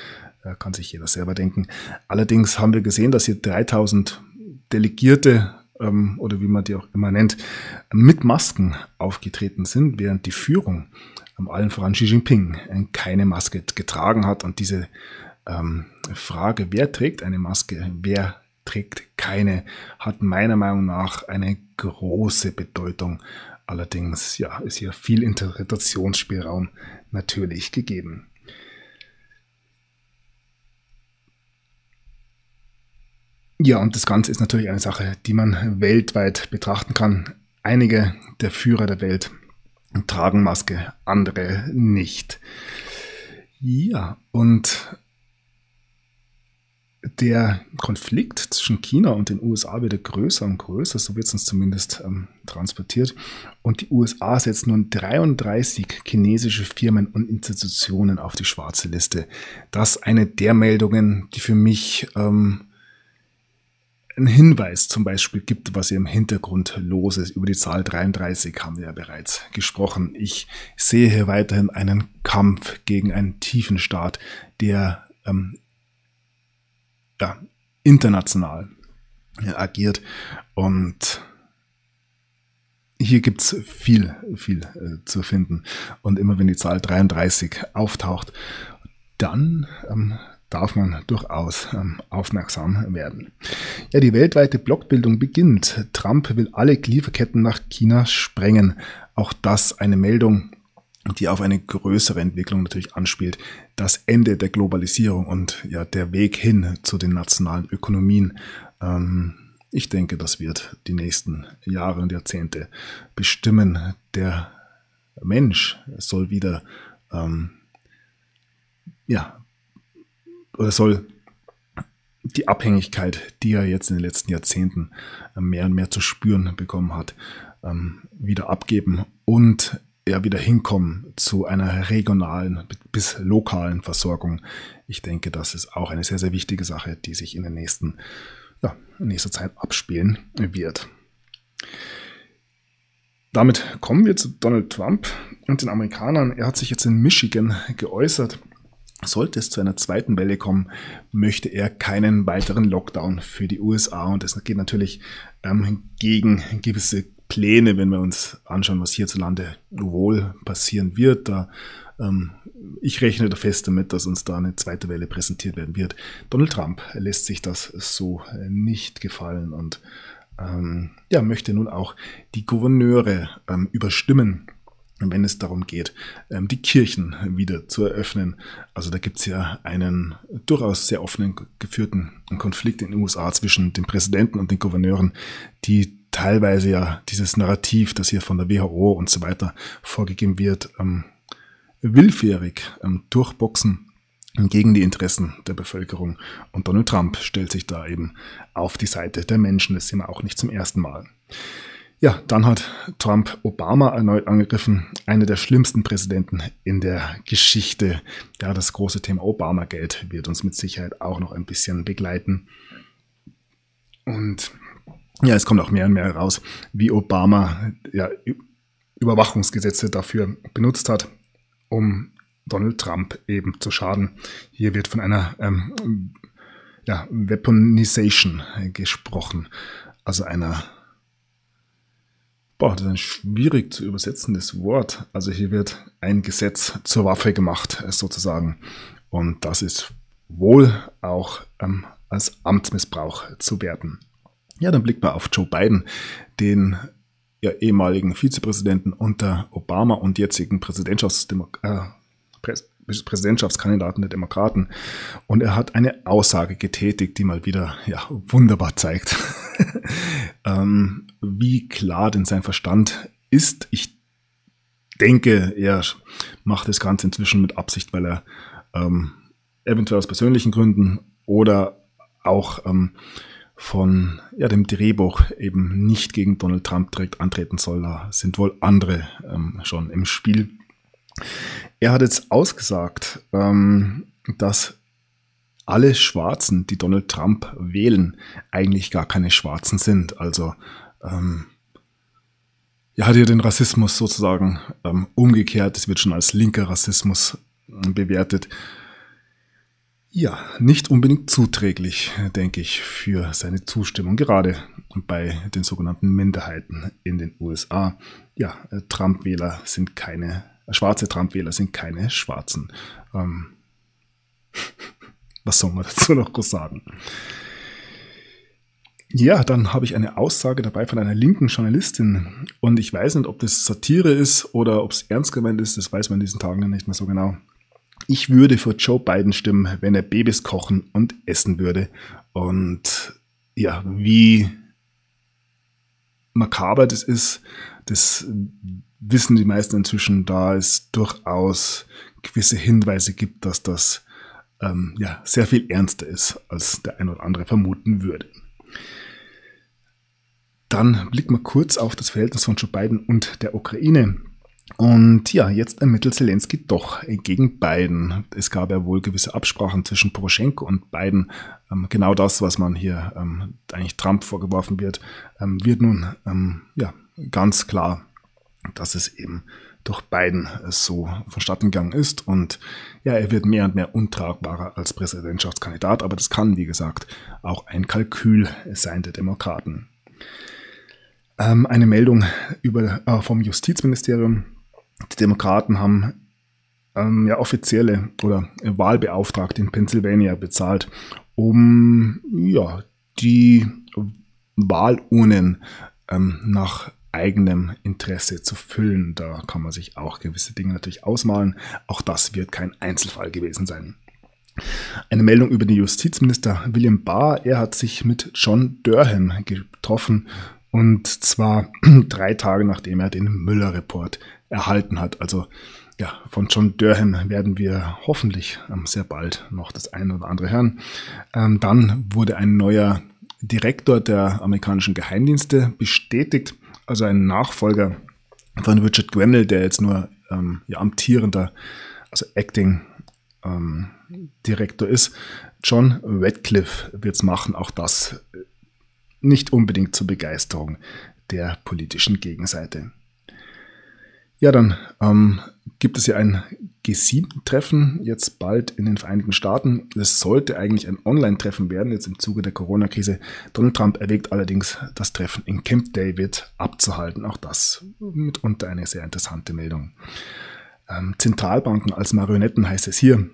äh, kann sich jeder selber denken. Allerdings haben wir gesehen, dass hier 3000 Delegierte ähm, oder wie man die auch immer nennt, mit Masken aufgetreten sind, während die Führung, allen voran Xi Jinping, äh, keine Maske getragen hat. Und diese ähm, Frage, wer trägt eine Maske, wer trägt keine, hat meiner Meinung nach eine große Bedeutung. Allerdings ja, ist hier viel Interpretationsspielraum natürlich gegeben. Ja, und das Ganze ist natürlich eine Sache, die man weltweit betrachten kann. Einige der Führer der Welt tragen Maske, andere nicht. Ja, und der Konflikt zwischen China und den USA wird größer und größer, so wird es uns zumindest ähm, transportiert. Und die USA setzen nun 33 chinesische Firmen und Institutionen auf die schwarze Liste. Das ist eine der Meldungen, die für mich ähm, einen Hinweis zum Beispiel gibt, was hier im Hintergrund los ist. Über die Zahl 33 haben wir ja bereits gesprochen. Ich sehe hier weiterhin einen Kampf gegen einen tiefen Staat, der ähm, ja, international agiert. Und hier gibt's viel, viel äh, zu finden. Und immer wenn die Zahl 33 auftaucht, dann ähm, darf man durchaus ähm, aufmerksam werden. Ja, die weltweite Blockbildung beginnt. Trump will alle Lieferketten nach China sprengen. Auch das eine Meldung, die auf eine größere Entwicklung natürlich anspielt. Das Ende der Globalisierung und ja, der Weg hin zu den nationalen Ökonomien. Ähm, ich denke, das wird die nächsten Jahre und Jahrzehnte bestimmen. Der Mensch soll wieder ähm, ja, oder soll die Abhängigkeit, die er jetzt in den letzten Jahrzehnten mehr und mehr zu spüren bekommen hat, ähm, wieder abgeben und ja wieder hinkommen zu einer regionalen bis lokalen Versorgung. Ich denke, das ist auch eine sehr, sehr wichtige Sache, die sich in der nächsten, ja, in nächster Zeit abspielen wird. Damit kommen wir zu Donald Trump und den Amerikanern. Er hat sich jetzt in Michigan geäußert sollte es zu einer zweiten Welle kommen, möchte er keinen weiteren Lockdown für die USA. Und das geht natürlich ähm, gegen gewisse Pläne, wenn wir uns anschauen, was hierzulande wohl passieren wird. Da, ähm, ich rechne da fest damit, dass uns da eine zweite Welle präsentiert werden wird. Donald Trump lässt sich das so äh, nicht gefallen und ähm, ja, möchte nun auch die Gouverneure ähm, überstimmen wenn es darum geht, ähm, die Kirchen wieder zu eröffnen. Also da gibt es ja einen durchaus sehr offenen geführten Konflikt in den USA zwischen dem Präsidenten und den Gouverneuren, die teilweise ja dieses Narrativ, das hier von der WHO und so weiter vorgegeben wird, ähm, willfährig ähm, durchboxen gegen die Interessen der Bevölkerung. Und Donald Trump stellt sich da eben auf die Seite der Menschen. Das sehen wir auch nicht zum ersten Mal. Ja, dann hat Trump Obama erneut angegriffen, einer der schlimmsten Präsidenten in der Geschichte. Ja, das große Thema Obama-Geld wird uns mit Sicherheit auch noch ein bisschen begleiten. Und ja, es kommt auch mehr und mehr heraus, wie Obama ja, Überwachungsgesetze dafür benutzt hat, um Donald Trump eben zu schaden. Hier wird von einer ähm, ja, Weaponization gesprochen, also einer Boah, das ist ein schwierig zu übersetzendes Wort. Also hier wird ein Gesetz zur Waffe gemacht, sozusagen. Und das ist wohl auch ähm, als Amtsmissbrauch zu werten. Ja, dann blickt man auf Joe Biden, den ja, ehemaligen Vizepräsidenten unter Obama und jetzigen Präsidentschaftsdemok äh, Präsidentschaftskandidaten der Demokraten. Und er hat eine Aussage getätigt, die mal wieder ja, wunderbar zeigt, (laughs) ähm, wie klar denn sein Verstand ist. Ich denke, er macht das Ganze inzwischen mit Absicht, weil er ähm, eventuell aus persönlichen Gründen oder auch ähm, von ja, dem Drehbuch eben nicht gegen Donald Trump direkt antreten soll. Da sind wohl andere ähm, schon im Spiel. Er hat jetzt ausgesagt, ähm, dass alle Schwarzen, die Donald Trump wählen, eigentlich gar keine Schwarzen sind. Also ähm, er hat ja den Rassismus sozusagen ähm, umgekehrt. Es wird schon als linker Rassismus äh, bewertet. Ja, nicht unbedingt zuträglich, denke ich, für seine Zustimmung, gerade bei den sogenannten Minderheiten in den USA. Ja, äh, Trump-Wähler sind keine schwarze Trump-Wähler sind keine Schwarzen. Ähm, (laughs) was soll man dazu noch groß sagen? Ja, dann habe ich eine Aussage dabei von einer linken Journalistin und ich weiß nicht, ob das Satire ist oder ob es ernst gemeint ist, das weiß man in diesen Tagen nicht mehr so genau. Ich würde für Joe Biden stimmen, wenn er Babys kochen und essen würde. Und ja, wie makaber das ist, das wissen die meisten inzwischen, da es durchaus gewisse Hinweise gibt, dass das ähm, ja, sehr viel ernster ist, als der ein oder andere vermuten würde. Dann blicken wir kurz auf das Verhältnis von Joe Biden und der Ukraine. Und ja, jetzt ermittelt Zelensky doch gegen Biden. Es gab ja wohl gewisse Absprachen zwischen Poroschenko und Biden. Ähm, genau das, was man hier ähm, eigentlich Trump vorgeworfen wird, ähm, wird nun ja, ganz klar dass es eben durch Biden so vonstatten gegangen ist. Und ja, er wird mehr und mehr untragbarer als Präsidentschaftskandidat, aber das kann, wie gesagt, auch ein Kalkül sein der Demokraten. Eine Meldung über, äh, vom Justizministerium. Die Demokraten haben ähm, ja offizielle oder Wahlbeauftragte in Pennsylvania bezahlt, um ja, die Wahlurnen ähm, nach eigenem Interesse zu füllen. Da kann man sich auch gewisse Dinge natürlich ausmalen. Auch das wird kein Einzelfall gewesen sein. Eine Meldung über den Justizminister William Barr. Er hat sich mit John Durham getroffen und zwar (clears throat) drei Tage nachdem er den Müller-Report erhalten hat. Also ja, von John Durham werden wir hoffentlich ähm, sehr bald noch das eine oder andere hören. Ähm, dann wurde ein neuer Direktor der amerikanischen Geheimdienste bestätigt also ein Nachfolger von Richard Grenell, der jetzt nur ähm, ja, amtierender, also Acting ähm, Direktor ist. John Radcliffe wird es machen, auch das nicht unbedingt zur Begeisterung der politischen Gegenseite. Ja, dann ähm, gibt es ja ein G7-Treffen jetzt bald in den Vereinigten Staaten. Es sollte eigentlich ein Online-Treffen werden, jetzt im Zuge der Corona-Krise. Donald Trump erwägt allerdings, das Treffen in Camp David abzuhalten. Auch das mitunter eine sehr interessante Meldung. Ähm, Zentralbanken als Marionetten heißt es hier.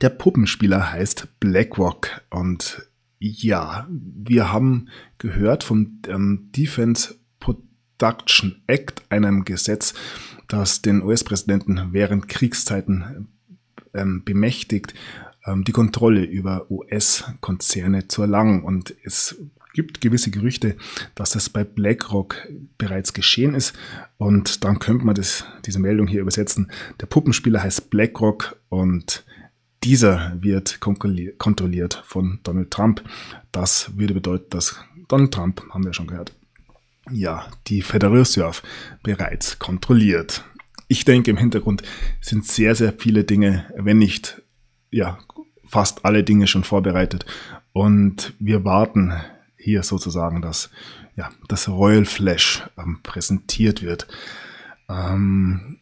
Der Puppenspieler heißt BlackRock und ja, wir haben gehört vom ähm, Defense Production Act, einem Gesetz, das den US-Präsidenten während Kriegszeiten ähm, bemächtigt, ähm, die Kontrolle über US-Konzerne zu erlangen. Und es gibt gewisse Gerüchte, dass das bei BlackRock bereits geschehen ist. Und dann könnte man das, diese Meldung hier übersetzen. Der Puppenspieler heißt BlackRock und dieser wird kontrolliert von Donald Trump. Das würde bedeuten, dass Donald Trump, haben wir schon gehört, ja, die Federal Reserve bereits kontrolliert. Ich denke, im Hintergrund sind sehr, sehr viele Dinge, wenn nicht, ja, fast alle Dinge schon vorbereitet. Und wir warten hier sozusagen, dass ja, das Royal Flash ähm, präsentiert wird. Ähm,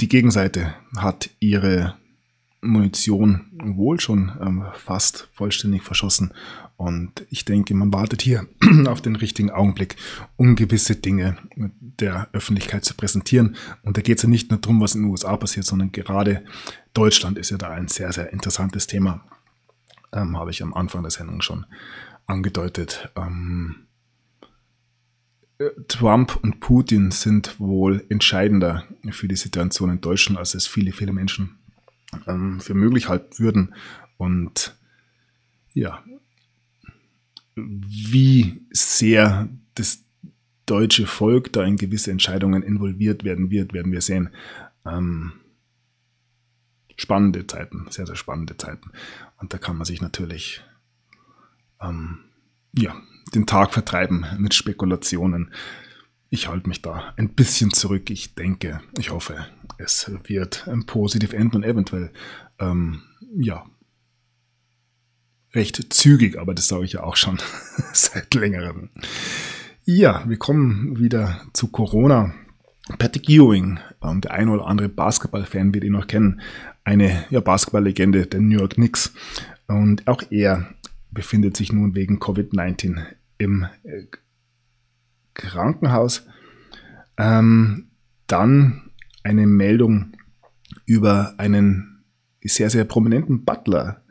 die Gegenseite hat ihre Munition wohl schon ähm, fast vollständig verschossen. Und ich denke, man wartet hier (clears throat) auf den richtigen Augenblick, um gewisse Dinge der Öffentlichkeit zu präsentieren. Und da geht es ja nicht nur darum, was in den USA passiert, sondern gerade Deutschland ist ja da ein sehr, sehr interessantes Thema. Ähm, habe ich am Anfang der Sendung schon angedeutet. Ähm, äh, Trump und Putin sind wohl entscheidender für die Situation in Deutschland, als es viele, viele Menschen ähm, für möglich halten würden. Und ja, wie sehr das deutsche Volk da in gewisse Entscheidungen involviert werden wird, werden wir sehen. Ähm, spannende Zeiten, sehr, sehr spannende Zeiten. Und da kann man sich natürlich ähm, ja, den Tag vertreiben mit Spekulationen. Ich halte mich da ein bisschen zurück. Ich denke, ich hoffe, es wird positiv enden und eventuell, ähm, ja, recht zügig, aber das sage ich ja auch schon (laughs) seit längerem. Ja, wir kommen wieder zu Corona. Patrick Ewing, der ein oder andere Basketball-Fan wird ihn noch kennen, eine ja, Basketball-Legende der New York Knicks. Und auch er befindet sich nun wegen Covid-19 im äh, Krankenhaus. Ähm, dann eine Meldung über einen sehr, sehr prominenten Butler.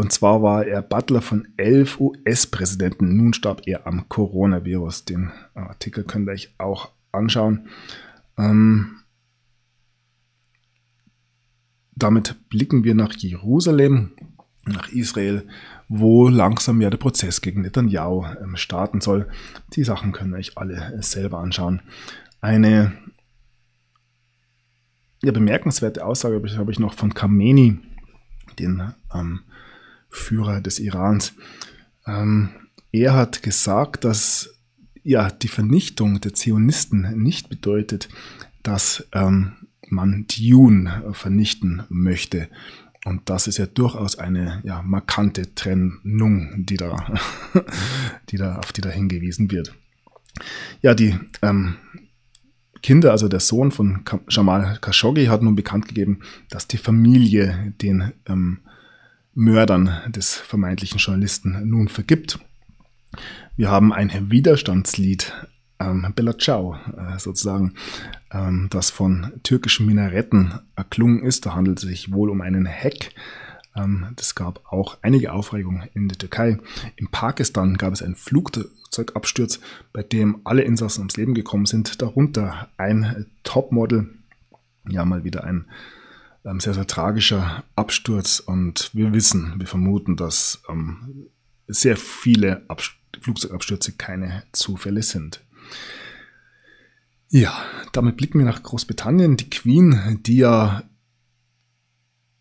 Und zwar war er Butler von elf US-Präsidenten. Nun starb er am Coronavirus. Den Artikel könnt ihr euch auch anschauen. Ähm, damit blicken wir nach Jerusalem, nach Israel, wo langsam ja der Prozess gegen Netanyahu ähm, starten soll. Die Sachen können euch alle selber anschauen. Eine ja, bemerkenswerte Aussage habe ich noch von Khamenei, den ähm, Führer des Irans. Ähm, er hat gesagt, dass ja, die Vernichtung der Zionisten nicht bedeutet, dass ähm, man Dune vernichten möchte. Und das ist ja durchaus eine ja, markante Trennung, die da, (laughs) die da, auf die da hingewiesen wird. Ja, die ähm, Kinder, also der Sohn von Jamal Khashoggi, hat nun bekannt gegeben, dass die Familie den ähm, Mördern des vermeintlichen Journalisten nun vergibt. Wir haben ein Widerstandslied, ähm, Bella Ciao, äh, sozusagen, ähm, das von türkischen Minaretten erklungen ist. Da handelt es sich wohl um einen Hack. Ähm, das gab auch einige Aufregung in der Türkei. In Pakistan gab es einen Flugzeugabsturz, bei dem alle Insassen ums Leben gekommen sind, darunter ein Topmodel. Ja, mal wieder ein ähm, sehr, sehr tragischer Absturz und wir wissen, wir vermuten, dass ähm, sehr viele Abst Flugzeugabstürze keine Zufälle sind. Ja, damit blicken wir nach Großbritannien. Die Queen, die ja,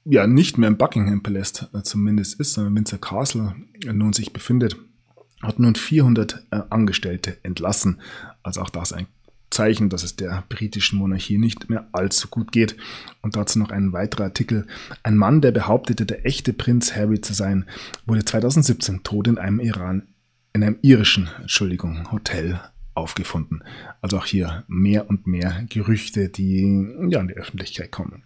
ja nicht mehr im Buckingham Palast äh, zumindest ist, sondern Windsor Castle nun sich befindet, hat nun 400 äh, Angestellte entlassen. Also auch das ein Zeichen, dass es der britischen Monarchie nicht mehr allzu gut geht. Und dazu noch ein weiterer Artikel. Ein Mann, der behauptete, der echte Prinz Harry zu sein, wurde 2017 tot in einem Iran, in einem irischen, Entschuldigung, Hotel aufgefunden. Also auch hier mehr und mehr Gerüchte, die ja in die Öffentlichkeit kommen.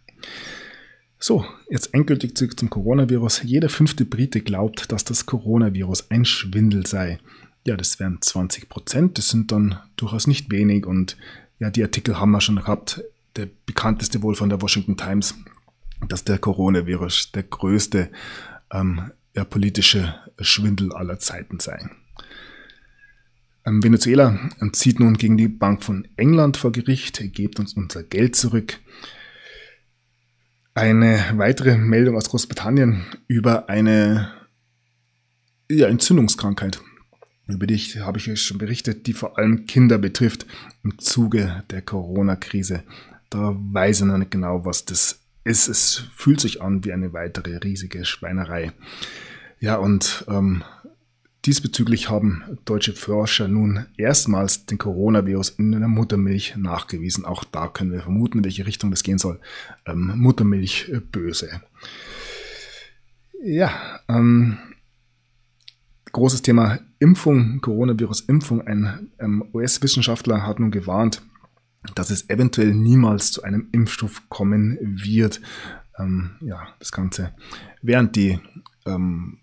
So, jetzt endgültig zurück zum Coronavirus. Jeder fünfte Brite glaubt, dass das Coronavirus ein Schwindel sei. Ja, das wären 20 Prozent. Das sind dann durchaus nicht wenig. Und ja, die Artikel haben wir schon gehabt. Der bekannteste wohl von der Washington Times, dass der Coronavirus der größte ähm, ja, politische Schwindel aller Zeiten sei. Ähm, Venezuela ähm, zieht nun gegen die Bank von England vor Gericht, gebt uns unser Geld zurück. Eine weitere Meldung aus Großbritannien über eine ja, Entzündungskrankheit über die habe ich schon berichtet, die vor allem Kinder betrifft im Zuge der Corona-Krise. Da weiß ich noch nicht genau, was das ist. Es fühlt sich an wie eine weitere riesige Schweinerei. Ja, und ähm, diesbezüglich haben deutsche Forscher nun erstmals den Coronavirus in der Muttermilch nachgewiesen. Auch da können wir vermuten, in welche Richtung das gehen soll. Ähm, Muttermilch äh, böse. Ja, ähm, großes Thema Impfung, Coronavirus-Impfung. Ein ähm, US-Wissenschaftler hat nun gewarnt, dass es eventuell niemals zu einem Impfstoff kommen wird. Ähm, ja, das Ganze, während die ähm,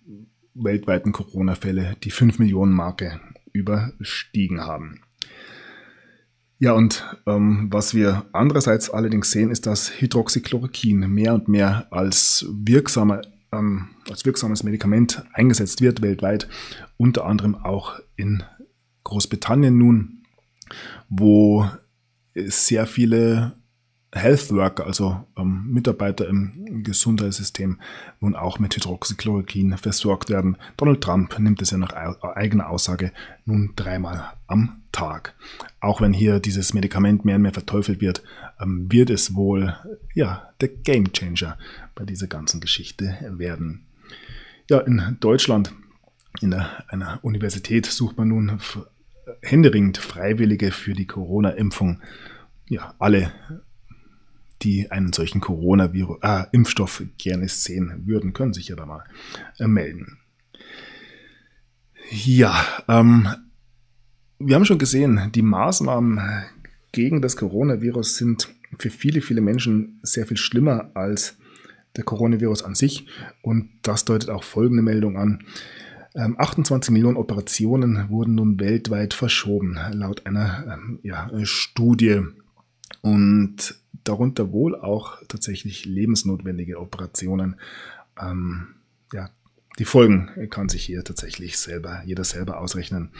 weltweiten Corona-Fälle die 5 Millionen Marke überstiegen haben. Ja, und ähm, was wir andererseits allerdings sehen, ist, dass Hydroxychloroquin mehr und mehr als wirksamer ähm, als wirksames Medikament eingesetzt wird weltweit, unter anderem auch in Großbritannien nun, wo sehr viele Health Worker, also ähm, Mitarbeiter im Gesundheitssystem, nun auch mit Hydroxychloroquin versorgt werden. Donald Trump nimmt es ja nach eigener Aussage nun dreimal am Tag. Auch wenn hier dieses Medikament mehr und mehr verteufelt wird, ähm, wird es wohl ja der Game Changer bei dieser ganzen Geschichte werden. Ja, in Deutschland, in einer Universität, sucht man nun händeringend Freiwillige für die Corona-Impfung. Ja, alle die einen solchen Corona-Impfstoff äh, gerne sehen würden, können sich ja da mal äh, melden. Ja, ähm, wir haben schon gesehen, die Maßnahmen gegen das Coronavirus sind für viele, viele Menschen sehr viel schlimmer als der Coronavirus an sich. Und das deutet auch folgende Meldung an. 28 ähm, Millionen Operationen wurden nun weltweit verschoben, laut einer ähm, ja, Studie. Und darunter wohl auch tatsächlich lebensnotwendige Operationen. Ähm, ja, die Folgen kann sich hier tatsächlich selber, jeder selber ausrechnen.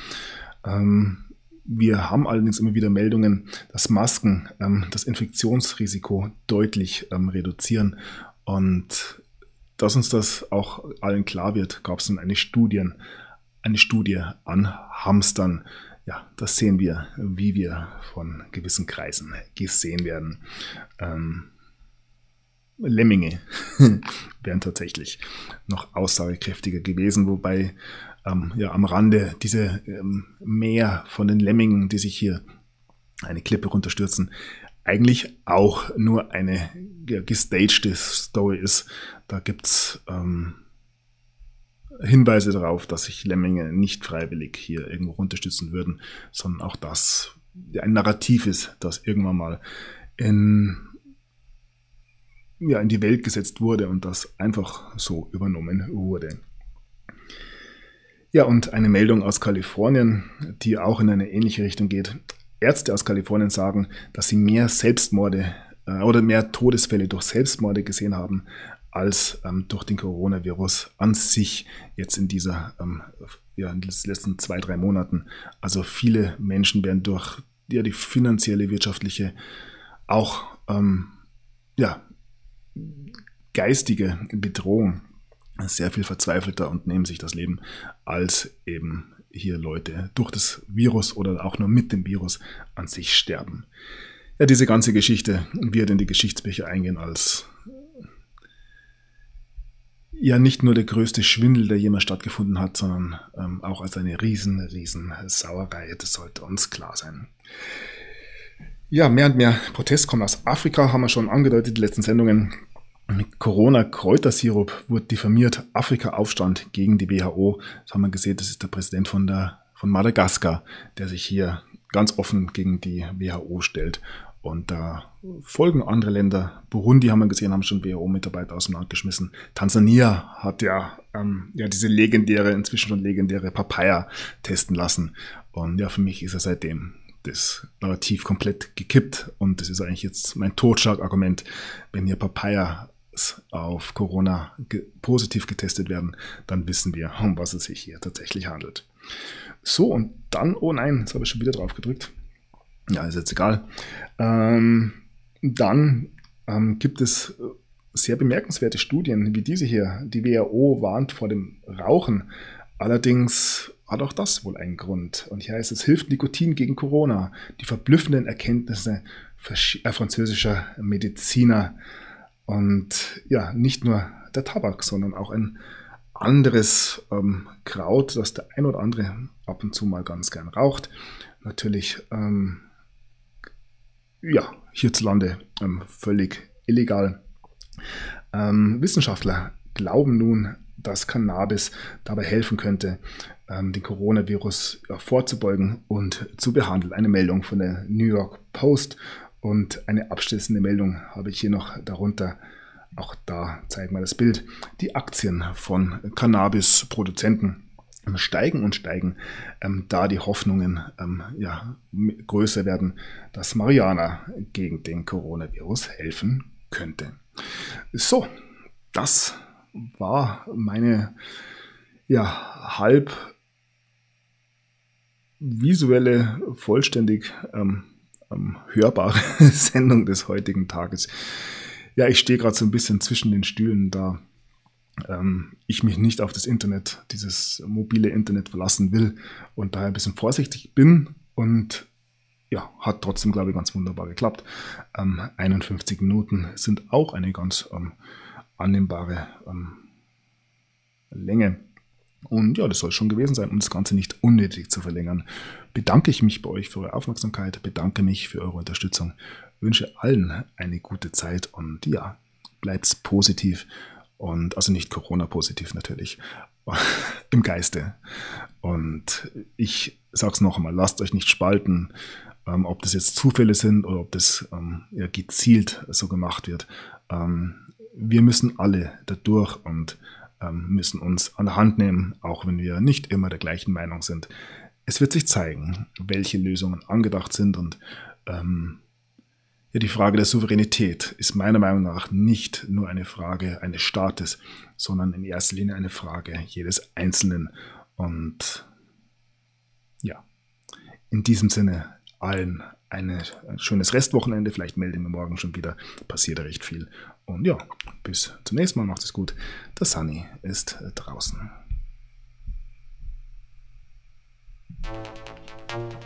Ähm, wir haben allerdings immer wieder Meldungen, dass Masken ähm, das Infektionsrisiko deutlich ähm, reduzieren. Und dass uns das auch allen klar wird, gab es dann eine, Studien, eine Studie an Hamstern, ja, das sehen wir, wie wir von gewissen Kreisen gesehen werden. Ähm, Lemminge (laughs) wären tatsächlich noch aussagekräftiger gewesen, wobei ähm, ja am Rande diese ähm, Meer von den Lemmingen, die sich hier eine Klippe runterstürzen, eigentlich auch nur eine ja, gestagte Story ist. Da gibt's ähm, Hinweise darauf, dass sich Lemminge nicht freiwillig hier irgendwo unterstützen würden, sondern auch das ein Narrativ ist, das irgendwann mal in, ja, in die Welt gesetzt wurde und das einfach so übernommen wurde. Ja, und eine Meldung aus Kalifornien, die auch in eine ähnliche Richtung geht. Ärzte aus Kalifornien sagen, dass sie mehr Selbstmorde äh, oder mehr Todesfälle durch Selbstmorde gesehen haben als ähm, durch den Coronavirus an sich jetzt in dieser, ähm, ja, in den letzten zwei, drei Monaten. Also viele Menschen werden durch ja, die finanzielle, wirtschaftliche, auch ähm, ja, geistige Bedrohung sehr viel verzweifelter und nehmen sich das Leben als eben hier Leute durch das Virus oder auch nur mit dem Virus an sich sterben. Ja, diese ganze Geschichte wird in die Geschichtsbücher eingehen als ja nicht nur der größte Schwindel, der jemals stattgefunden hat, sondern ähm, auch als eine riesen, riesen Sauerei. Das sollte uns klar sein. Ja, mehr und mehr Protest kommt aus Afrika, haben wir schon angedeutet, die letzten Sendungen. Corona-Kräutersirup wurde diffamiert. Afrika-Aufstand gegen die WHO. Das haben wir gesehen, das ist der Präsident von, der, von Madagaskar, der sich hier ganz offen gegen die WHO stellt und da folgen andere Länder. Burundi haben wir gesehen, haben schon WHO-Mitarbeiter aus dem Land geschmissen. Tansania hat ja, ähm, ja diese legendäre, inzwischen schon legendäre Papaya testen lassen. Und ja, für mich ist er seitdem das Narrativ komplett gekippt. Und das ist eigentlich jetzt mein Totschlagargument, wenn hier Papaya auf Corona ge positiv getestet werden, dann wissen wir, um was es sich hier tatsächlich handelt. So, und dann, oh nein, jetzt habe ich schon wieder drauf gedrückt. Ja, ist jetzt egal. Ähm, dann ähm, gibt es sehr bemerkenswerte Studien wie diese hier. Die WHO warnt vor dem Rauchen. Allerdings hat auch das wohl einen Grund. Und hier heißt es, hilft Nikotin gegen Corona. Die verblüffenden Erkenntnisse äh, französischer Mediziner. Und ja, nicht nur der Tabak, sondern auch ein anderes ähm, Kraut, das der ein oder andere ab und zu mal ganz gern raucht. Natürlich, ähm, ja, hierzulande ähm, völlig illegal. Ähm, Wissenschaftler glauben nun, dass Cannabis dabei helfen könnte, ähm, den Coronavirus ja, vorzubeugen und zu behandeln. Eine Meldung von der New York Post und eine abschließende Meldung habe ich hier noch darunter. Auch da zeigen wir das Bild. Die Aktien von Cannabis-Produzenten steigen und steigen, ähm, da die Hoffnungen ähm, ja, größer werden, dass Mariana gegen den Coronavirus helfen könnte. So, das war meine ja, halb visuelle, vollständig ähm, ähm, hörbare (laughs) Sendung des heutigen Tages. Ja, ich stehe gerade so ein bisschen zwischen den Stühlen, da ähm, ich mich nicht auf das Internet, dieses mobile Internet verlassen will und daher ein bisschen vorsichtig bin und ja, hat trotzdem, glaube ich, ganz wunderbar geklappt. Ähm, 51 Minuten sind auch eine ganz ähm, annehmbare ähm, Länge. Und ja, das soll schon gewesen sein, um das Ganze nicht unnötig zu verlängern. Bedanke ich mich bei euch für eure Aufmerksamkeit, bedanke mich für eure Unterstützung, wünsche allen eine gute Zeit und ja, bleibt positiv und also nicht Corona-positiv natürlich, (laughs) im Geiste. Und ich sag's noch einmal, lasst euch nicht spalten, ähm, ob das jetzt Zufälle sind oder ob das ähm, ja, gezielt so gemacht wird. Ähm, wir müssen alle dadurch und ähm, müssen uns an der Hand nehmen, auch wenn wir nicht immer der gleichen Meinung sind. Es wird sich zeigen, welche Lösungen angedacht sind und ähm, ja, die Frage der Souveränität ist meiner Meinung nach nicht nur eine Frage eines Staates, sondern in erster Linie eine Frage jedes Einzelnen. Und ja, in diesem Sinne allen eine, ein schönes Restwochenende. Vielleicht melde ich mir morgen schon wieder. Passiert recht viel. Und ja, bis zum nächsten Mal. Macht es gut. Der Sunny ist draußen. Thank